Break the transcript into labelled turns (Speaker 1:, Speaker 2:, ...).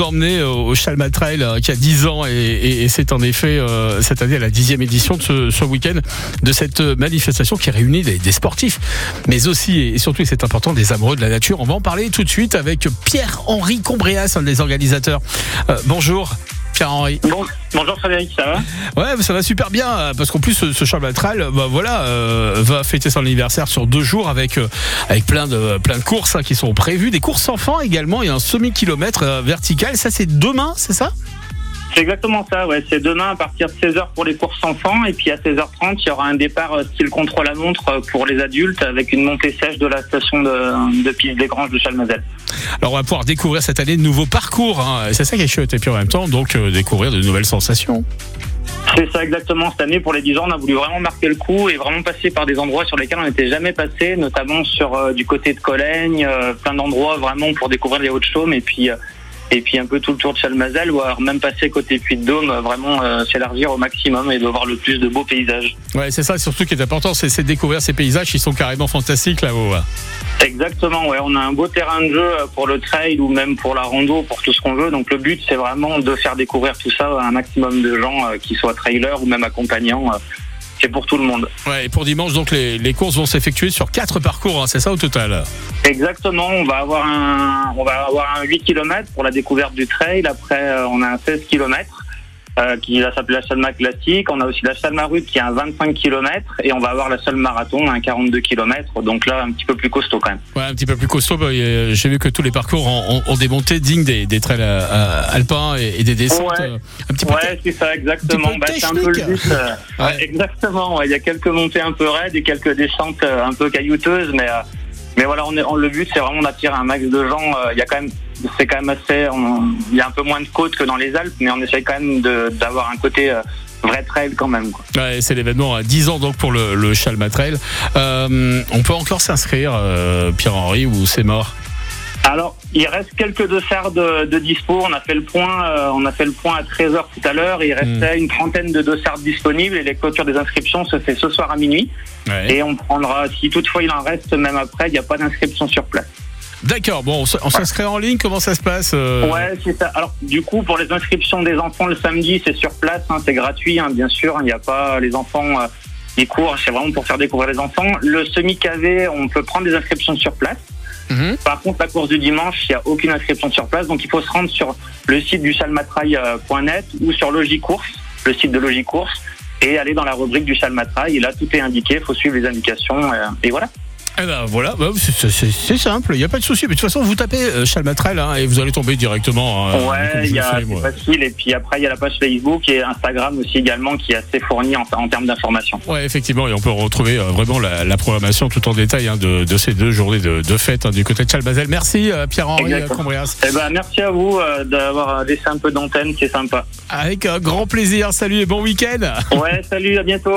Speaker 1: nous emmener au Chalma Trail qui a 10 ans et, c'est en effet cette année la dixième édition de ce, week-end de cette manifestation qui réunit des, des sportifs, mais aussi et surtout, c'est important, des amoureux de la nature. On va en parler tout de suite avec Pierre-Henri Combréas, un des organisateurs. bonjour.
Speaker 2: Bonjour Frédéric, ça va?
Speaker 1: Ouais, ça va super bien parce qu'en plus ce Charles Matral, bah, voilà, va fêter son anniversaire sur deux jours avec avec plein de plein de courses hein, qui sont prévues, des courses enfants également. Il y a un semi kilomètre vertical. Ça c'est demain, c'est ça?
Speaker 2: C'est exactement ça, ouais. C'est demain à partir de 16h pour les courses enfants et puis à 16h30, il y aura un départ euh, style contrôle à montre euh, pour les adultes avec une montée sèche de la station de, de piste des Granges de Chalmazel.
Speaker 1: Alors on va pouvoir découvrir cette année de nouveaux parcours, hein. c'est ça qui est chouette et puis en même temps donc euh, découvrir de nouvelles sensations.
Speaker 2: C'est ça exactement. Cette année, pour les 10 ans, on a voulu vraiment marquer le coup et vraiment passer par des endroits sur lesquels on n'était jamais passé, notamment sur du côté de Cologne, plein d'endroits vraiment pour découvrir les Hauts-de-Chaume et puis et puis un peu tout le tour de Chalmazel, ou alors même passer côté Puy de Dôme, vraiment euh, s'élargir au maximum et de voir le plus de beaux paysages.
Speaker 1: Ouais, c'est ça surtout qui est important, c'est de découvrir ces paysages qui sont carrément fantastiques là-haut.
Speaker 2: Exactement, ouais, on a un beau terrain de jeu pour le trail ou même pour la rando, pour tout ce qu'on veut. Donc le but, c'est vraiment de faire découvrir tout ça à un maximum de gens, euh, qui soient trailers ou même accompagnants. Euh, c'est pour tout le monde.
Speaker 1: Ouais, et pour dimanche, donc les, les courses vont s'effectuer sur quatre parcours, hein, c'est ça au total
Speaker 2: Exactement, on va avoir un, on va avoir un 8 km pour la découverte du trail. Après, euh, on a un 16 km euh, qui s'appelle la Salma classique. On a aussi la Salma Rude qui a un 25 km et on va avoir la seule marathon, un 42 km. Donc là, un petit peu plus costaud quand même.
Speaker 1: Ouais, un petit peu plus costaud. Bah, j'ai vu que tous les parcours ont, ont, des montées dignes des, des trails euh, alpins et, des descentes.
Speaker 2: Ouais, euh, ouais c'est ça, exactement. Bah, c'est un peu le but. Exactement. Il y a quelques montées un peu raides et quelques descentes un peu caillouteuses, mais mais voilà, on le but c'est vraiment d'attirer un max de gens. Il y a quand même c'est quand même assez. il y a un peu moins de côtes que dans les Alpes, mais on essaye quand même d'avoir un côté euh, vrai trail quand même.
Speaker 1: Ouais, c'est l'événement à 10 ans donc pour le, le Chalma Trail. Euh, on peut encore s'inscrire, euh, Pierre-Henri, ou c'est mort?
Speaker 2: Alors, il reste quelques dossards de, de, dispo. On a fait le point, on a fait le point à 13h tout à l'heure. Il restait hmm. une trentaine de dossards disponibles et les clôtures des inscriptions se fait ce soir à minuit. Et on prendra, si toutefois il en reste, même après, il n'y a pas d'inscription sur place.
Speaker 1: D'accord, bon, on s'inscrit en ligne, comment ça se passe euh?
Speaker 2: Ouais, c'est ça. Alors, du coup, pour les inscriptions des enfants le samedi, c'est sur place, hein, c'est gratuit, hein, bien sûr. Il n'y a pas les enfants, euh, ils courent, c'est vraiment pour faire découvrir les enfants. Le semi-cavé, on peut prendre des inscriptions sur place. Mhm. Par contre, la course du dimanche, il n'y a aucune inscription sur place, donc il faut se rendre sur le site du chalmatrail.net ou sur Logicourse, le site de Logicourse, et aller dans la rubrique du chalmatrail. Et là, tout est indiqué, il faut suivre les indications, euh, et voilà.
Speaker 1: Eh ben voilà, bah, c'est simple, il n'y a pas de souci. Mais de toute façon, vous tapez euh, Chalmatrel hein, et vous allez tomber directement.
Speaker 2: Hein, ouais, c'est facile. Et puis après, il y a la page Facebook et Instagram aussi également qui est assez fournie en, termes d'informations.
Speaker 1: Ouais, effectivement, et on peut retrouver euh, vraiment la, programmation tout en détail hein, de, ces deux journées de, fête du côté de Chalmazel. Merci Pierre-Henri Combrias.
Speaker 2: Eh ben, merci à vous euh, d'avoir laissé un peu d'antenne, c'est sympa.
Speaker 1: Avec un grand plaisir. Salut et bon week-end.
Speaker 2: Ouais, salut, à bientôt.